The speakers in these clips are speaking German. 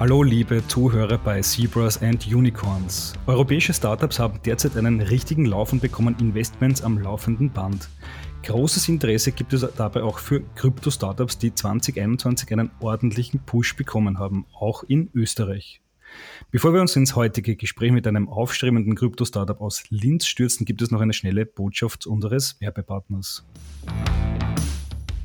Hallo liebe Zuhörer bei Zebras and Unicorns. Europäische Startups haben derzeit einen richtigen Lauf und bekommen Investments am laufenden Band. Großes Interesse gibt es dabei auch für Krypto-Startups, die 2021 einen ordentlichen Push bekommen haben, auch in Österreich. Bevor wir uns ins heutige Gespräch mit einem aufstrebenden Krypto-Startup aus Linz stürzen, gibt es noch eine schnelle Botschaft unseres Werbepartners.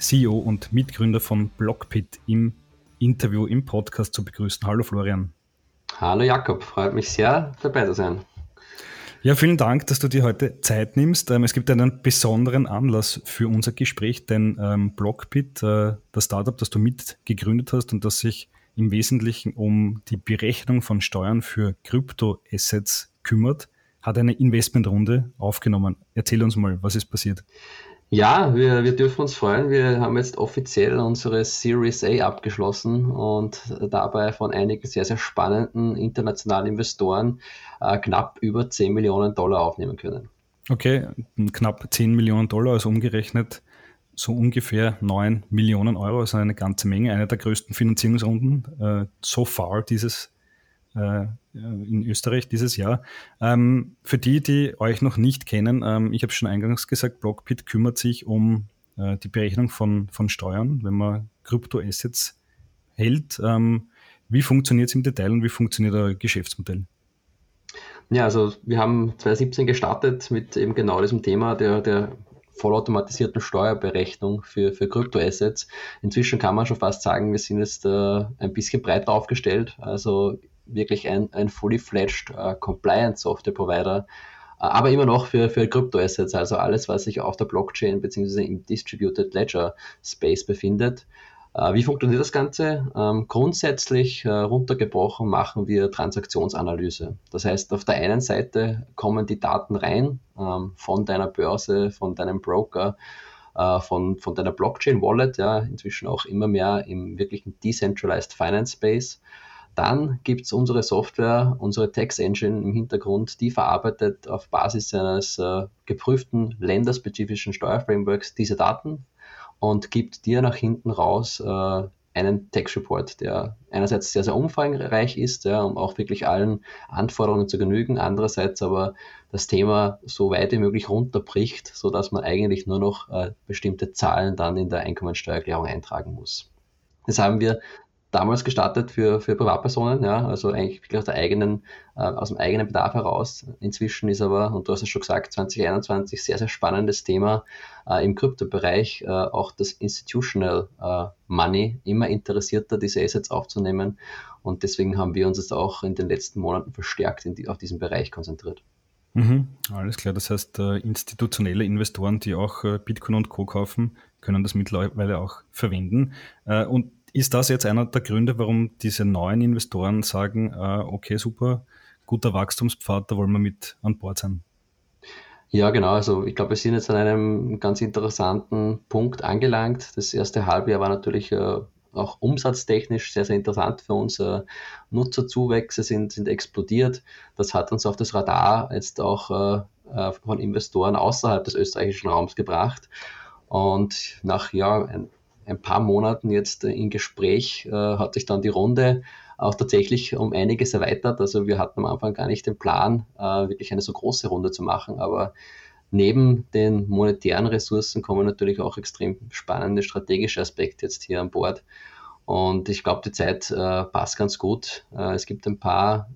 CEO und Mitgründer von Blockpit im Interview im Podcast zu begrüßen. Hallo Florian. Hallo Jakob, freut mich sehr, dabei zu sein. Ja, vielen Dank, dass du dir heute Zeit nimmst. Ähm, es gibt einen besonderen Anlass für unser Gespräch, denn ähm, Blockbit, äh, das Startup, das du mitgegründet hast und das sich im Wesentlichen um die Berechnung von Steuern für Kryptoassets kümmert, hat eine Investmentrunde aufgenommen. Erzähl uns mal, was ist passiert? Ja, wir, wir dürfen uns freuen. Wir haben jetzt offiziell unsere Series A abgeschlossen und dabei von einigen sehr, sehr spannenden internationalen Investoren äh, knapp über 10 Millionen Dollar aufnehmen können. Okay, knapp 10 Millionen Dollar, also umgerechnet so ungefähr 9 Millionen Euro, also eine ganze Menge, eine der größten Finanzierungsrunden äh, so far dieses äh, in Österreich dieses Jahr. Ähm, für die, die euch noch nicht kennen, ähm, ich habe schon eingangs gesagt, Blockbit kümmert sich um äh, die Berechnung von, von Steuern, wenn man Kryptoassets hält. Ähm, wie funktioniert es im Detail und wie funktioniert euer Geschäftsmodell? Ja, also wir haben 2017 gestartet mit eben genau diesem Thema der, der vollautomatisierten Steuerberechnung für, für Kryptoassets. Inzwischen kann man schon fast sagen, wir sind jetzt äh, ein bisschen breiter aufgestellt. Also wirklich ein, ein fully fledged uh, Compliance Software Provider, uh, aber immer noch für, für Crypto-Assets, also alles, was sich auf der Blockchain bzw. im Distributed Ledger Space befindet. Uh, wie funktioniert das Ganze? Ähm, grundsätzlich runtergebrochen machen wir Transaktionsanalyse. Das heißt, auf der einen Seite kommen die Daten rein ähm, von deiner Börse, von deinem Broker, von, von deiner Blockchain-Wallet, ja, inzwischen auch immer mehr im wirklichen Decentralized Finance Space. Dann gibt es unsere Software, unsere Tax Engine im Hintergrund, die verarbeitet auf Basis eines äh, geprüften länderspezifischen Steuerframeworks diese Daten und gibt dir nach hinten raus äh, einen Tax Report, der einerseits sehr, sehr umfangreich ist, ja, um auch wirklich allen Anforderungen zu genügen, andererseits aber das Thema so weit wie möglich runterbricht, sodass man eigentlich nur noch äh, bestimmte Zahlen dann in der Einkommensteuererklärung eintragen muss. Das haben wir damals gestartet für, für Privatpersonen, ja, also eigentlich wirklich aus, der eigenen, äh, aus dem eigenen Bedarf heraus. Inzwischen ist aber, und du hast es schon gesagt, 2021 sehr, sehr spannendes Thema äh, im Kryptobereich, äh, auch das Institutional äh, Money immer interessierter, diese Assets aufzunehmen. Und deswegen haben wir uns jetzt auch in den letzten Monaten verstärkt die, auf diesen Bereich konzentriert. Mhm, alles klar, das heißt, äh, institutionelle Investoren, die auch äh, Bitcoin und Co. kaufen, können das mittlerweile auch verwenden. und ist das jetzt einer der Gründe, warum diese neuen Investoren sagen, äh, okay, super, guter Wachstumspfad, da wollen wir mit an Bord sein? Ja, genau. Also ich glaube, wir sind jetzt an einem ganz interessanten Punkt angelangt. Das erste Halbjahr war natürlich äh, auch umsatztechnisch sehr, sehr interessant für uns. Äh, Nutzerzuwächse sind, sind explodiert. Das hat uns auf das Radar jetzt auch äh, äh von Investoren außerhalb des österreichischen Raums gebracht. Und nach ja, ein ein paar Monaten jetzt äh, in Gespräch äh, hat sich dann die Runde auch tatsächlich um einiges erweitert. Also wir hatten am Anfang gar nicht den Plan, äh, wirklich eine so große Runde zu machen, aber neben den monetären Ressourcen kommen natürlich auch extrem spannende strategische Aspekte jetzt hier an Bord. Und ich glaube, die Zeit äh, passt ganz gut. Äh, es gibt ein paar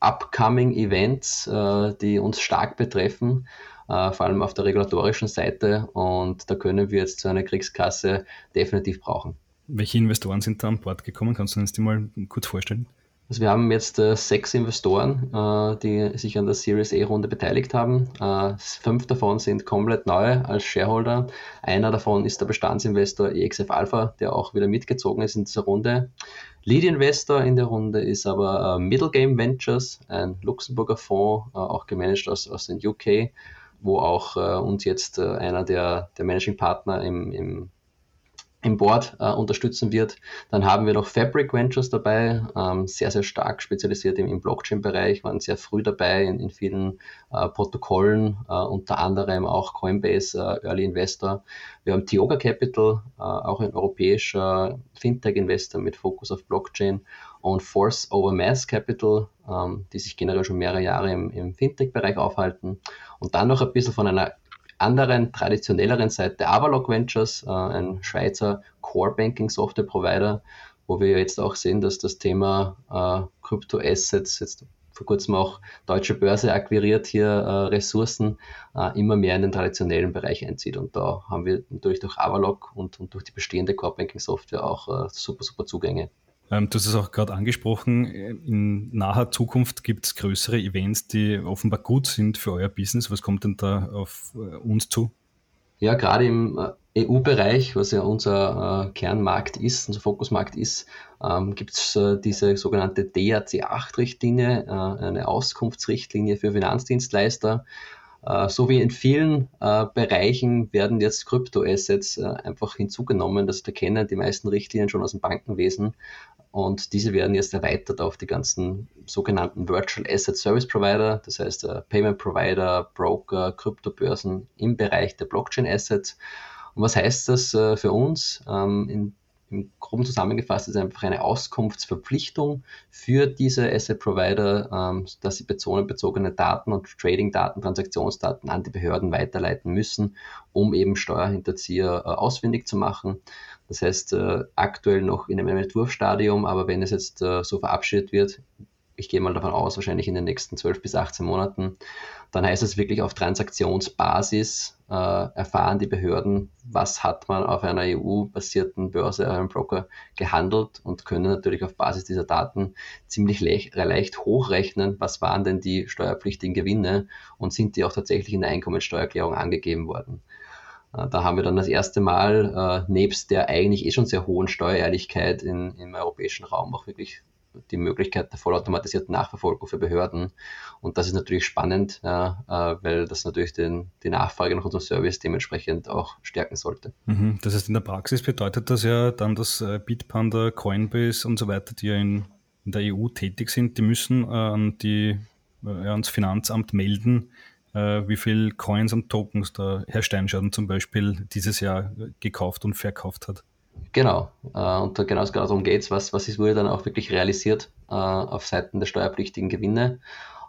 upcoming Events, äh, die uns stark betreffen äh, vor allem auf der regulatorischen Seite. Und da können wir jetzt so eine Kriegskasse definitiv brauchen. Welche Investoren sind da an Bord gekommen? Kannst du uns die mal kurz vorstellen? Also wir haben jetzt äh, sechs Investoren, äh, die sich an der Series A-Runde beteiligt haben. Äh, fünf davon sind komplett neu als Shareholder. Einer davon ist der Bestandsinvestor EXF Alpha, der auch wieder mitgezogen ist in dieser Runde. Lead Investor in der Runde ist aber äh, Middle Game Ventures, ein Luxemburger Fonds, äh, auch gemanagt aus, aus den UK, wo auch äh, uns jetzt einer der, der Managing Partner im, im im Board äh, unterstützen wird. Dann haben wir noch Fabric Ventures dabei, ähm, sehr, sehr stark spezialisiert im, im Blockchain-Bereich, waren sehr früh dabei in, in vielen äh, Protokollen, äh, unter anderem auch Coinbase äh, Early Investor. Wir haben Tioga Capital, äh, auch ein europäischer Fintech-Investor mit Fokus auf Blockchain und Force Over Mass Capital, ähm, die sich generell schon mehrere Jahre im, im Fintech-Bereich aufhalten. Und dann noch ein bisschen von einer anderen, traditionelleren Seite Avalok Ventures, äh, ein Schweizer Core Banking Software Provider, wo wir jetzt auch sehen, dass das Thema äh, Crypto Assets jetzt vor kurzem auch deutsche Börse akquiriert hier äh, Ressourcen äh, immer mehr in den traditionellen Bereich einzieht. Und da haben wir natürlich durch Avalok und, und durch die bestehende Core Banking Software auch äh, super, super Zugänge. Ähm, du hast es auch gerade angesprochen, in naher Zukunft gibt es größere Events, die offenbar gut sind für euer Business. Was kommt denn da auf äh, uns zu? Ja, gerade im äh, EU-Bereich, was ja unser äh, Kernmarkt ist, unser Fokusmarkt ist, ähm, gibt es äh, diese sogenannte DRC8-Richtlinie, äh, eine Auskunftsrichtlinie für Finanzdienstleister. Äh, so wie in vielen äh, Bereichen werden jetzt Kryptoassets äh, einfach hinzugenommen. Das wir kennen die meisten Richtlinien schon aus dem Bankenwesen. Und diese werden jetzt erweitert auf die ganzen sogenannten Virtual Asset Service Provider, das heißt Payment Provider, Broker, Kryptobörsen im Bereich der Blockchain Assets. Und was heißt das für uns? Ähm, in im Groben zusammengefasst ist einfach eine Auskunftsverpflichtung für diese Asset Provider, ähm, dass sie personenbezogene Daten und Trading-Daten, Transaktionsdaten an die Behörden weiterleiten müssen, um eben Steuerhinterzieher äh, ausfindig zu machen. Das heißt, äh, aktuell noch in einem Entwurfsstadium, aber wenn es jetzt äh, so verabschiedet wird, ich gehe mal davon aus, wahrscheinlich in den nächsten 12 bis 18 Monaten, dann heißt es wirklich auf Transaktionsbasis äh, erfahren die Behörden, was hat man auf einer EU-basierten Börse, einem Broker gehandelt und können natürlich auf Basis dieser Daten ziemlich leicht, leicht hochrechnen, was waren denn die steuerpflichtigen Gewinne und sind die auch tatsächlich in der Einkommensteuererklärung angegeben worden. Äh, da haben wir dann das erste Mal äh, nebst der eigentlich eh schon sehr hohen Steuerehrlichkeit in, im europäischen Raum auch wirklich die Möglichkeit der vollautomatisierten Nachverfolgung für Behörden. Und das ist natürlich spannend, ja, äh, weil das natürlich den, die Nachfrage nach unserem Service dementsprechend auch stärken sollte. Mhm. Das heißt, in der Praxis bedeutet das ja dann, dass äh, Bitpanda, Coinbase und so weiter, die ja in, in der EU tätig sind, die müssen äh, an die, äh, ans Finanzamt melden, äh, wie viel Coins und Tokens der Herr Steinschaden zum Beispiel dieses Jahr gekauft und verkauft hat. Genau, äh, und da genau, darum geht es, was, was ist, wurde dann auch wirklich realisiert äh, auf Seiten der steuerpflichtigen Gewinne.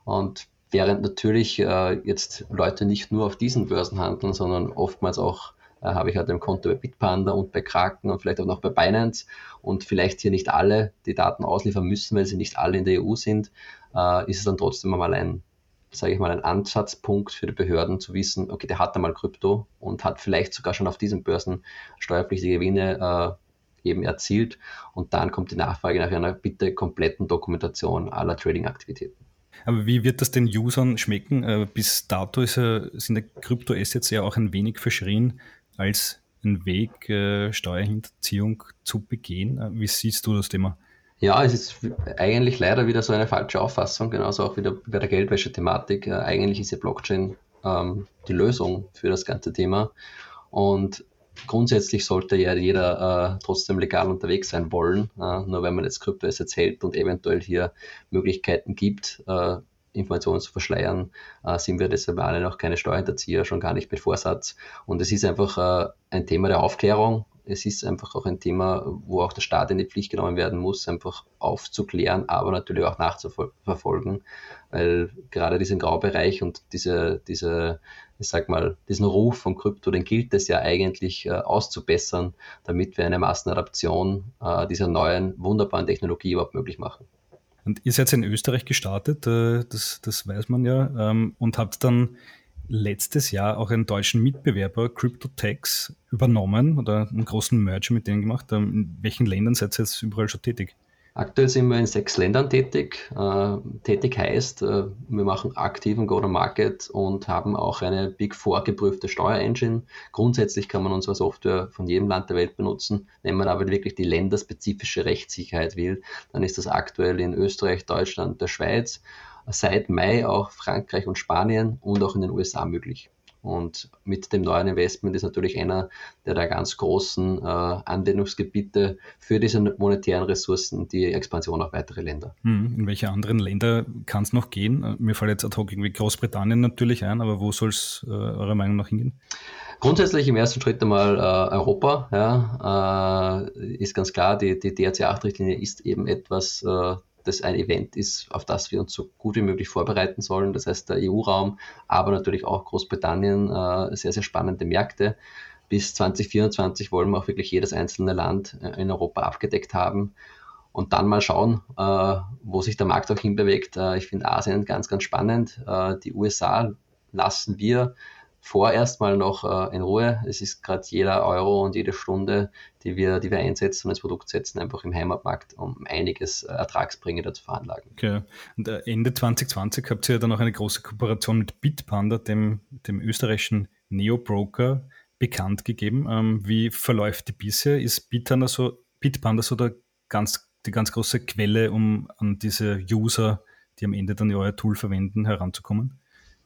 Und während natürlich äh, jetzt Leute nicht nur auf diesen Börsen handeln, sondern oftmals auch äh, habe ich halt ein Konto bei Bitpanda und bei Kraken und vielleicht auch noch bei Binance und vielleicht hier nicht alle die Daten ausliefern müssen, weil sie nicht alle in der EU sind, äh, ist es dann trotzdem einmal ein sage ich mal, ein Ansatzpunkt für die Behörden zu wissen, okay, der hat einmal Krypto und hat vielleicht sogar schon auf diesen Börsen steuerpflichtige Gewinne äh, eben erzielt. Und dann kommt die Nachfrage nach einer bitte kompletten Dokumentation aller Trading-Aktivitäten. Aber wie wird das den Usern schmecken? Äh, bis dato ist sind Krypto-Assets ja auch ein wenig verschrien als ein Weg, äh, Steuerhinterziehung zu begehen. Äh, wie siehst du das Thema? Ja, es ist eigentlich leider wieder so eine falsche Auffassung, genauso auch wieder bei der Geldwäsche-Thematik. Äh, eigentlich ist ja Blockchain ähm, die Lösung für das ganze Thema. Und grundsätzlich sollte ja jeder äh, trotzdem legal unterwegs sein wollen. Äh, nur wenn man jetzt Kryptoassets hält und eventuell hier Möglichkeiten gibt, äh, Informationen zu verschleiern, äh, sind wir deshalb alle noch keine Steuerhinterzieher, schon gar nicht mit Vorsatz. Und es ist einfach äh, ein Thema der Aufklärung es ist einfach auch ein Thema, wo auch der Staat in die Pflicht genommen werden muss, einfach aufzuklären, aber natürlich auch nachzuverfolgen, weil gerade diesen Graubereich und diese, diese, ich sag mal, diesen Ruf von Krypto, den gilt es ja eigentlich äh, auszubessern, damit wir eine Massenadaption äh, dieser neuen, wunderbaren Technologie überhaupt möglich machen. Und ihr seid in Österreich gestartet, äh, das, das weiß man ja, ähm, und habt dann letztes Jahr auch einen deutschen Mitbewerber, CryptoTax, übernommen oder einen großen Merger mit denen gemacht. Ähm, in welchen Ländern seid ihr jetzt überall schon tätig? Aktuell sind wir in sechs Ländern tätig. Äh, tätig heißt, äh, wir machen aktiven Go-to-Market und haben auch eine Big Four geprüfte Steuerengine. Grundsätzlich kann man unsere Software von jedem Land der Welt benutzen. Wenn man aber wirklich die länderspezifische Rechtssicherheit will, dann ist das aktuell in Österreich, Deutschland, der Schweiz, seit Mai auch Frankreich und Spanien und auch in den USA möglich. Und mit dem neuen Investment ist natürlich einer der, der ganz großen äh, Anwendungsgebiete für diese monetären Ressourcen die Expansion auf weitere Länder. Hm, in welche anderen Länder kann es noch gehen? Mir fällt jetzt ad hoc irgendwie Großbritannien natürlich ein, aber wo soll es äh, eurer Meinung nach hingehen? Grundsätzlich im ersten Schritt einmal äh, Europa. Ja, äh, ist ganz klar, die, die DRC-8-Richtlinie ist eben etwas, äh, das ein Event ist, auf das wir uns so gut wie möglich vorbereiten sollen. Das heißt, der EU-Raum, aber natürlich auch Großbritannien, äh, sehr, sehr spannende Märkte. Bis 2024 wollen wir auch wirklich jedes einzelne Land äh, in Europa abgedeckt haben und dann mal schauen, äh, wo sich der Markt auch hinbewegt. Ich finde Asien ganz, ganz spannend. Die USA lassen wir vorerst mal noch äh, in Ruhe. Es ist gerade jeder Euro und jede Stunde, die wir, die wir einsetzen und ins Produkt setzen, einfach im Heimatmarkt, um einiges äh, Ertragsbringer zu veranlagen. Okay. Und äh, Ende 2020 habt ihr dann auch eine große Kooperation mit Bitpanda, dem, dem österreichischen Neo-Broker, bekannt gegeben. Ähm, wie verläuft die bisher? Ist Bitpanda so, Bitpanda so der ganz, die ganz große Quelle, um an diese User, die am Ende dann euer Tool verwenden, heranzukommen?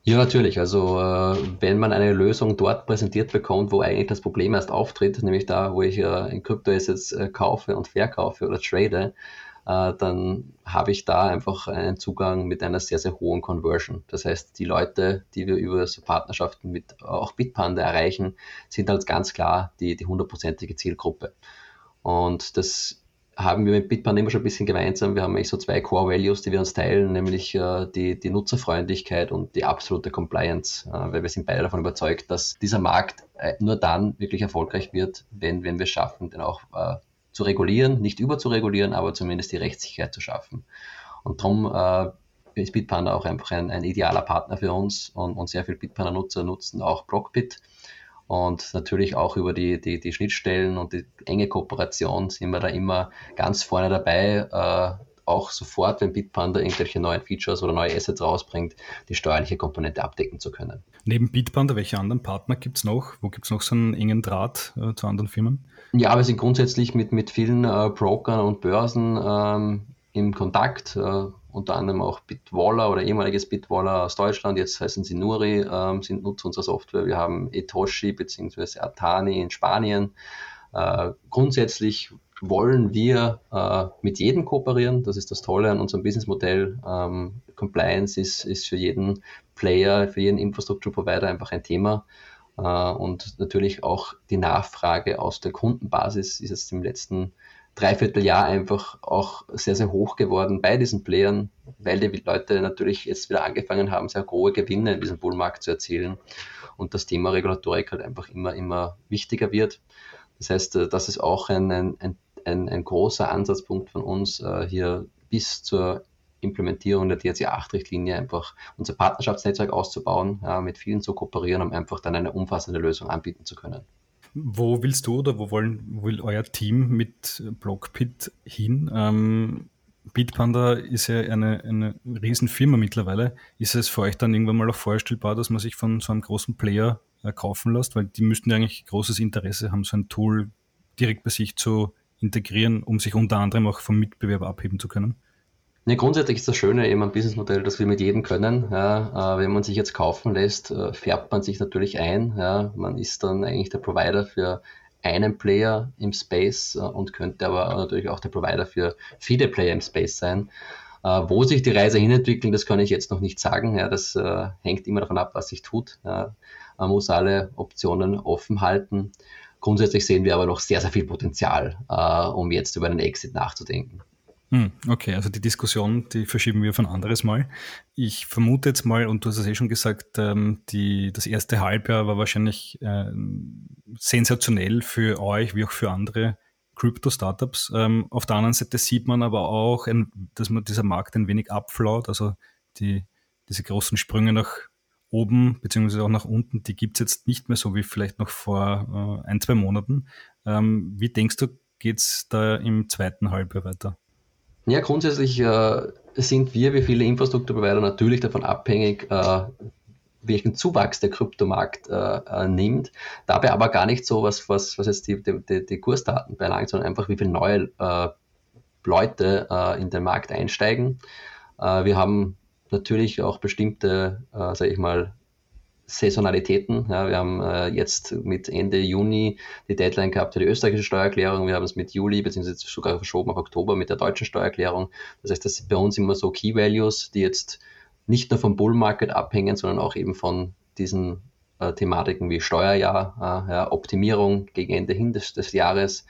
Ja, natürlich. Also äh, wenn man eine Lösung dort präsentiert bekommt, wo eigentlich das Problem erst auftritt, nämlich da, wo ich äh, in Kryptoassets äh, kaufe und verkaufe oder trade, äh, dann habe ich da einfach einen Zugang mit einer sehr, sehr hohen Conversion. Das heißt, die Leute, die wir über so Partnerschaften mit auch Bitpanda erreichen, sind halt ganz klar die, die hundertprozentige Zielgruppe. Und das haben wir mit Bitpanda immer schon ein bisschen gemeinsam. Wir haben eigentlich so zwei Core Values, die wir uns teilen, nämlich äh, die, die Nutzerfreundlichkeit und die absolute Compliance, äh, weil wir sind beide davon überzeugt, dass dieser Markt äh, nur dann wirklich erfolgreich wird, wenn, wenn wir es schaffen, den auch äh, zu regulieren, nicht über zu regulieren, aber zumindest die Rechtssicherheit zu schaffen. Und darum äh, ist Bitpanda auch einfach ein, ein idealer Partner für uns und, und sehr viele Bitpanda-Nutzer nutzen auch Blockbit und natürlich auch über die, die, die Schnittstellen und die enge Kooperation sind wir da immer ganz vorne dabei, äh, auch sofort, wenn Bitpanda irgendwelche neuen Features oder neue Assets rausbringt, die steuerliche Komponente abdecken zu können. Neben Bitpanda, welche anderen Partner gibt es noch? Wo gibt es noch so einen engen Draht äh, zu anderen Firmen? Ja, wir sind grundsätzlich mit, mit vielen äh, Brokern und Börsen ähm, im Kontakt. Äh, unter anderem auch Bitwaller oder ehemaliges Bitwaller aus Deutschland, jetzt heißen sie Nuri, ähm, sind Nutzer unserer Software. Wir haben Etoshi bzw. Atani in Spanien. Äh, grundsätzlich wollen wir äh, mit jedem kooperieren. Das ist das Tolle an unserem Businessmodell. Ähm, Compliance ist, ist für jeden Player, für jeden Infrastrukturprovider einfach ein Thema. Äh, und natürlich auch die Nachfrage aus der Kundenbasis ist jetzt im letzten Dreivierteljahr einfach auch sehr, sehr hoch geworden bei diesen Playern, weil die Leute natürlich jetzt wieder angefangen haben, sehr hohe Gewinne in diesem Bullmarkt zu erzielen und das Thema Regulatorik halt einfach immer, immer wichtiger wird. Das heißt, äh, das ist auch ein, ein, ein, ein großer Ansatzpunkt von uns, äh, hier bis zur Implementierung der DRC 8-Richtlinie einfach unser Partnerschaftsnetzwerk auszubauen, mit vielen zu kooperieren, um einfach dann eine umfassende Lösung anbieten zu können. Wo willst du oder wo wollen, will euer Team mit Blockpit hin? Ähm, Bitpanda ist ja eine, eine Riesenfirma mittlerweile. Ist es für euch dann irgendwann mal auch vorstellbar, dass man sich von so einem großen Player äh, kaufen lässt? Weil die müssten ja eigentlich großes Interesse haben, so ein Tool direkt bei sich zu integrieren, um sich unter anderem auch vom Mitbewerber abheben zu können. Ne, grundsätzlich ist das Schöne eben am Businessmodell, dass wir mit jedem können. Ja, äh, wenn man sich jetzt kaufen lässt, äh, färbt man sich natürlich ein. Ja, man ist dann eigentlich der Provider für einen Player im Space äh, und könnte aber natürlich auch der Provider für viele Player im Space sein. Wo sich die Reise hinentwickelt, das kann ich jetzt noch nicht sagen. Ja, das hängt immer davon ab, was sich tut. Ja, man muss alle Optionen offen halten. Grundsätzlich sehen wir aber noch sehr, sehr viel Potenzial, um jetzt über einen Exit nachzudenken. Hm, okay, also die Diskussion, die verschieben wir von anderes Mal. Ich vermute jetzt mal, und du hast es eh schon gesagt, ähm, die, das erste Halbjahr war wahrscheinlich äh, sensationell für euch wie auch für andere Crypto-Startups. Ähm, auf der anderen Seite sieht man aber auch, ein, dass man dieser Markt ein wenig abflaut. Also die, diese großen Sprünge nach oben beziehungsweise auch nach unten, die gibt es jetzt nicht mehr so wie vielleicht noch vor äh, ein, zwei Monaten. Ähm, wie denkst du, geht es da im zweiten Halbjahr weiter? Ja, grundsätzlich äh, sind wir wie viele Infrastrukturprovider natürlich davon abhängig, äh, welchen Zuwachs der Kryptomarkt äh, äh, nimmt. Dabei aber gar nicht so, was, was, was jetzt die, die, die Kursdaten belangt, sondern einfach, wie viele neue äh, Leute äh, in den Markt einsteigen. Wir haben natürlich auch bestimmte, äh, sage ich mal, Saisonalitäten. Ja, wir haben äh, jetzt mit Ende Juni die Deadline gehabt für die österreichische Steuererklärung. Wir haben es mit Juli beziehungsweise sogar verschoben auf Oktober mit der deutschen Steuererklärung. Das heißt, das sind bei uns immer so Key Values, die jetzt nicht nur vom Bull Market abhängen, sondern auch eben von diesen äh, Thematiken wie Steuerjahr, äh, ja, Optimierung gegen Ende hin des, des, Jahres.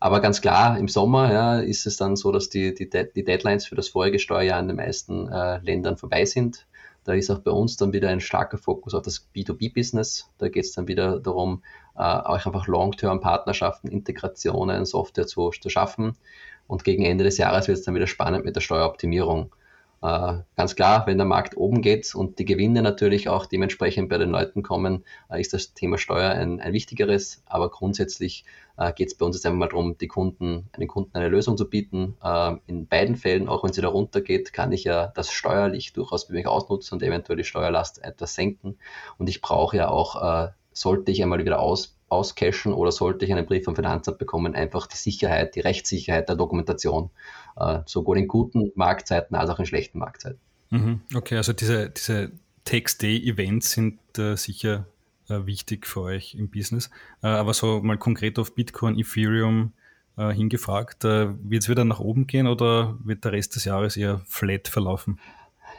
Aber ganz klar, im Sommer ja, ist es dann so, dass die, die, die Deadlines für das vorige Steuerjahr in den meisten äh, Ländern vorbei sind. Da ist auch bei uns dann wieder ein starker Fokus auf das B2B-Business. Da geht es dann wieder darum, äh, auch einfach Long-Term-Partnerschaften, Integrationen, Software zu, zu schaffen. Und gegen Ende des Jahres wird es dann wieder spannend mit der Steueroptimierung. Äh, ganz klar, wenn der Markt oben geht und die Gewinne natürlich auch dementsprechend bei den Leuten kommen, äh, ist das Thema Steuer ein, ein wichtigeres. Aber grundsätzlich äh, geht es bei uns jetzt einmal darum, die Kunden, den Kunden eine Lösung zu bieten. In beiden Fällen, auch wenn sie da runtergeht, kann ich ja das steuerlich durchaus für mich ausnutzen und eventuell die Steuerlast etwas senken. Und ich brauche ja auch, sollte ich einmal wieder aus auscashen oder sollte ich einen Brief vom Finanzamt bekommen, einfach die Sicherheit, die Rechtssicherheit der Dokumentation, äh, sowohl in guten Marktzeiten als auch in schlechten Marktzeiten. Mhm. Okay, also diese, diese Text-Day-Events sind äh, sicher äh, wichtig für euch im Business. Aber so mal konkret auf Bitcoin, Ethereum hingefragt, wird es wieder nach oben gehen oder wird der Rest des Jahres eher flat verlaufen?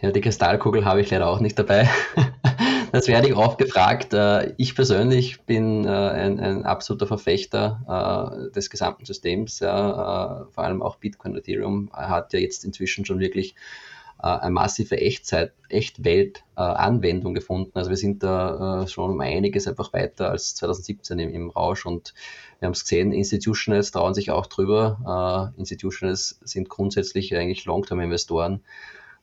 Ja, die Kristallkugel habe ich leider auch nicht dabei. Das werde ich oft gefragt. Äh, ich persönlich bin äh, ein, ein absoluter Verfechter äh, des gesamten Systems. Vor allem auch Bitcoin Ethereum hat ja jetzt inzwischen schon wirklich eine massive Echtzeit, Echtwelt-Anwendung gefunden. Also wir sind da schon um einiges einfach weiter als 2017 im, im Rausch und wir haben es gesehen, Institutionals trauen sich auch drüber. Institutionals sind grundsätzlich eigentlich Long-Term-Investoren.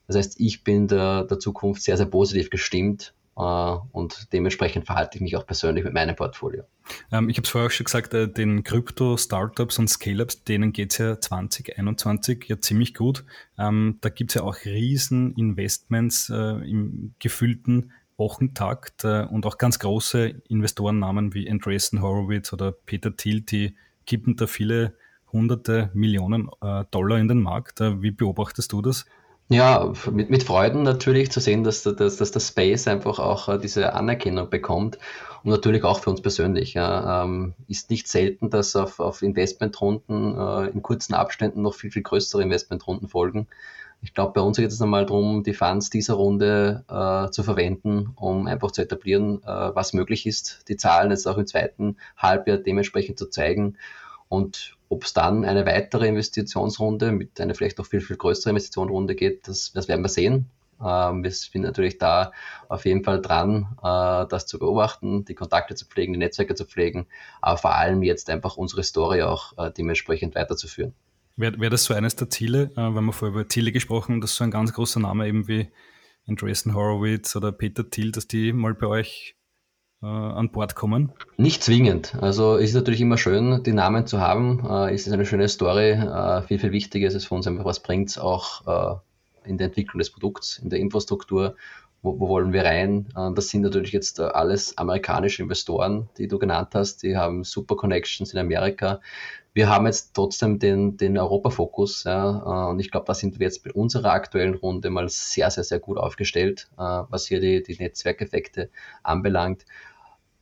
Das heißt, ich bin der, der Zukunft sehr, sehr positiv gestimmt und dementsprechend verhalte ich mich auch persönlich mit meinem Portfolio. Ähm, ich habe es vorher auch schon gesagt, äh, den Krypto-Startups und Scale-Ups, denen geht es ja 2021 ja ziemlich gut. Ähm, da gibt es ja auch riesen Investments äh, im gefüllten Wochentakt und auch ganz große Investorennamen wie Andreessen Horowitz oder Peter Thiel, die kippen da viele hunderte Millionen Dollar in den Markt. Wie beobachtest du das? Ja, mit, mit Freuden natürlich zu sehen, dass, dass, dass das Space einfach auch äh, diese Anerkennung bekommt und natürlich auch für uns persönlich. Ja, ähm, ist nicht selten, dass auf, auf Investmentrunden äh, in kurzen Abständen noch viel, viel größere Investmentrunden folgen. Ich glaube, bei uns geht es nochmal darum, die Funds dieser Runde äh, zu verwenden, um einfach zu etablieren, äh, was möglich ist, die Zahlen jetzt auch im zweiten Halbjahr dementsprechend zu zeigen und ob es dann eine weitere Investitionsrunde mit einer vielleicht noch viel, viel größeren Investitionsrunde geht, das, das werden wir sehen. Ähm, wir sind natürlich da auf jeden Fall dran, äh, das zu beobachten, die Kontakte zu pflegen, die Netzwerke zu pflegen, aber vor allem jetzt einfach unsere Story auch äh, dementsprechend weiterzuführen. Wäre wär das so eines der Ziele, äh, wenn wir vorher über Ziele gesprochen dass so ein ganz großer Name eben wie Andreessen Horowitz oder Peter Thiel, dass die mal bei euch an Bord kommen? Nicht zwingend. Also ist natürlich immer schön, die Namen zu haben. Äh, ist es eine schöne Story. Äh, viel, viel wichtiger ist es für uns einfach, was bringt es auch äh, in der Entwicklung des Produkts, in der Infrastruktur. Wo, wo wollen wir rein? Äh, das sind natürlich jetzt äh, alles amerikanische Investoren, die du genannt hast. Die haben super Connections in Amerika. Wir haben jetzt trotzdem den, den Europa-Fokus. Ja, und ich glaube, da sind wir jetzt bei unserer aktuellen Runde mal sehr, sehr, sehr gut aufgestellt, was hier die, die Netzwerkeffekte anbelangt.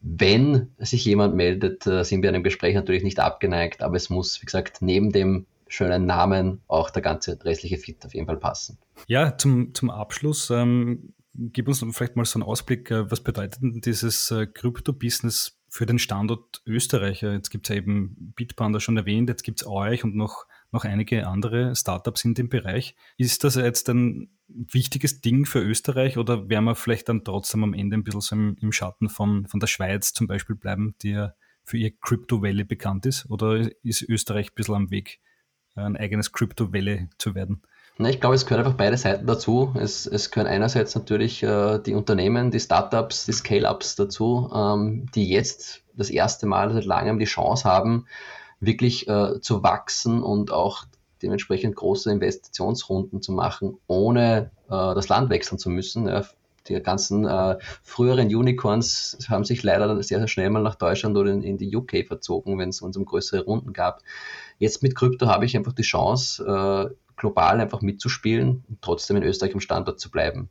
Wenn sich jemand meldet, äh, sind wir einem Gespräch natürlich nicht abgeneigt, aber es muss, wie gesagt, neben dem schönen Namen auch der ganze restliche Fit auf jeden Fall passen. Ja, zum, zum Abschluss, ähm, gib uns vielleicht mal so einen Ausblick, äh, was bedeutet denn dieses äh, Krypto-Business für den Standort Österreich? Jetzt gibt es ja eben Bitpanda schon erwähnt, jetzt gibt es euch und noch noch einige andere Startups in dem Bereich. Ist das jetzt ein wichtiges Ding für Österreich oder werden wir vielleicht dann trotzdem am Ende ein bisschen so im, im Schatten von, von der Schweiz zum Beispiel bleiben, die ja für ihr Crypto Valley bekannt ist? Oder ist Österreich ein bisschen am Weg, ein eigenes Crypto Valley zu werden? Na, ich glaube, es gehören einfach beide Seiten dazu. Es, es gehören einerseits natürlich äh, die Unternehmen, die Startups, die Scale-Ups dazu, ähm, die jetzt das erste Mal seit langem die Chance haben, wirklich äh, zu wachsen und auch dementsprechend große Investitionsrunden zu machen, ohne äh, das Land wechseln zu müssen. Ja, die ganzen äh, früheren Unicorns haben sich leider sehr, sehr schnell mal nach Deutschland oder in, in die UK verzogen, wenn es uns um größere Runden gab. Jetzt mit Krypto habe ich einfach die Chance, äh, global einfach mitzuspielen und trotzdem in Österreich im Standort zu bleiben.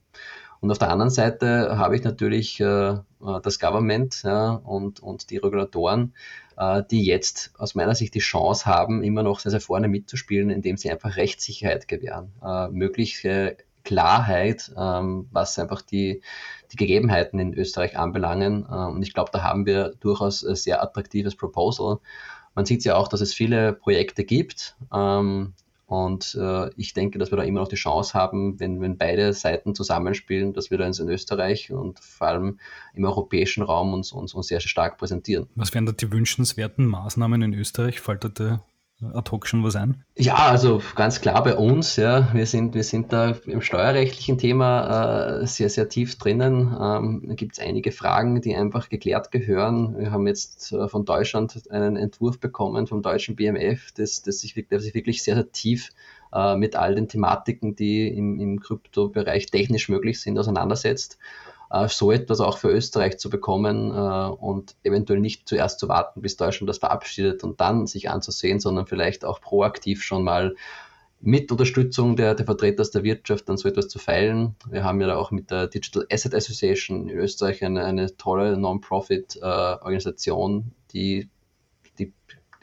Und auf der anderen Seite habe ich natürlich äh, äh, das Government ja, und, und die Regulatoren, äh, die jetzt aus meiner Sicht die Chance haben, immer noch sehr, sehr vorne mitzuspielen, indem sie einfach Rechtssicherheit gewähren, äh, mögliche Klarheit, ähm, was einfach die, die Gegebenheiten in Österreich anbelangen. Äh, und ich glaube, da haben wir durchaus ein sehr attraktives Proposal. Man sieht ja auch, dass es viele Projekte gibt. Ähm, und äh, ich denke, dass wir da immer noch die Chance haben, wenn, wenn beide Seiten zusammenspielen, dass wir da in Österreich und vor allem im europäischen Raum uns, uns, uns sehr stark präsentieren. Was wären da die wünschenswerten Maßnahmen in Österreich? Da ad hoc schon was ein? Ja, also ganz klar bei uns, ja, wir sind, wir sind da im steuerrechtlichen Thema äh, sehr, sehr tief drinnen. Ähm, da gibt es einige Fragen, die einfach geklärt gehören. Wir haben jetzt äh, von Deutschland einen Entwurf bekommen vom deutschen BMF, das, das sich, der sich wirklich sehr, sehr tief äh, mit all den Thematiken, die im, im Kryptobereich technisch möglich sind, auseinandersetzt. Äh, so etwas auch für Österreich zu bekommen äh, und eventuell nicht zuerst zu warten, bis Deutschland das verabschiedet und dann sich anzusehen, sondern vielleicht auch proaktiv schon mal mit Unterstützung der, der Vertreter aus der Wirtschaft dann so etwas zu feilen. Wir haben ja da auch mit der Digital Asset Association in Österreich eine, eine tolle Non-Profit-Organisation, äh, die,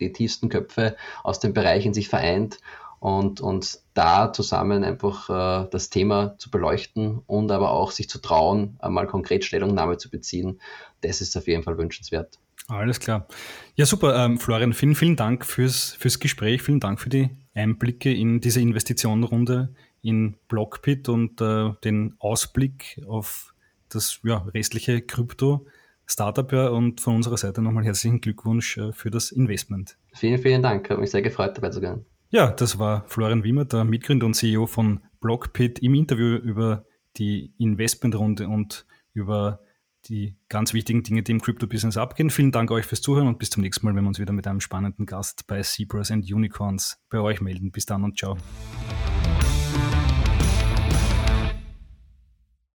die tiefsten Köpfe aus dem Bereich in sich vereint und, und da zusammen einfach äh, das Thema zu beleuchten und aber auch sich zu trauen, einmal konkret Stellungnahme zu beziehen, das ist auf jeden Fall wünschenswert. Alles klar. Ja, super. Ähm, Florian, vielen, vielen Dank fürs, fürs Gespräch. Vielen Dank für die Einblicke in diese Investitionenrunde in Blockbit und äh, den Ausblick auf das ja, restliche Krypto-Startup. Ja, und von unserer Seite nochmal herzlichen Glückwunsch äh, für das Investment. Vielen, vielen Dank. Hat mich sehr gefreut, dabei zu sein. Ja, das war Florian Wiemer, der Mitgründer und CEO von Blockpit, im Interview über die Investmentrunde und über die ganz wichtigen Dinge, die im Crypto-Business abgehen. Vielen Dank euch fürs Zuhören und bis zum nächsten Mal, wenn wir uns wieder mit einem spannenden Gast bei Zebras and Unicorns bei euch melden. Bis dann und ciao.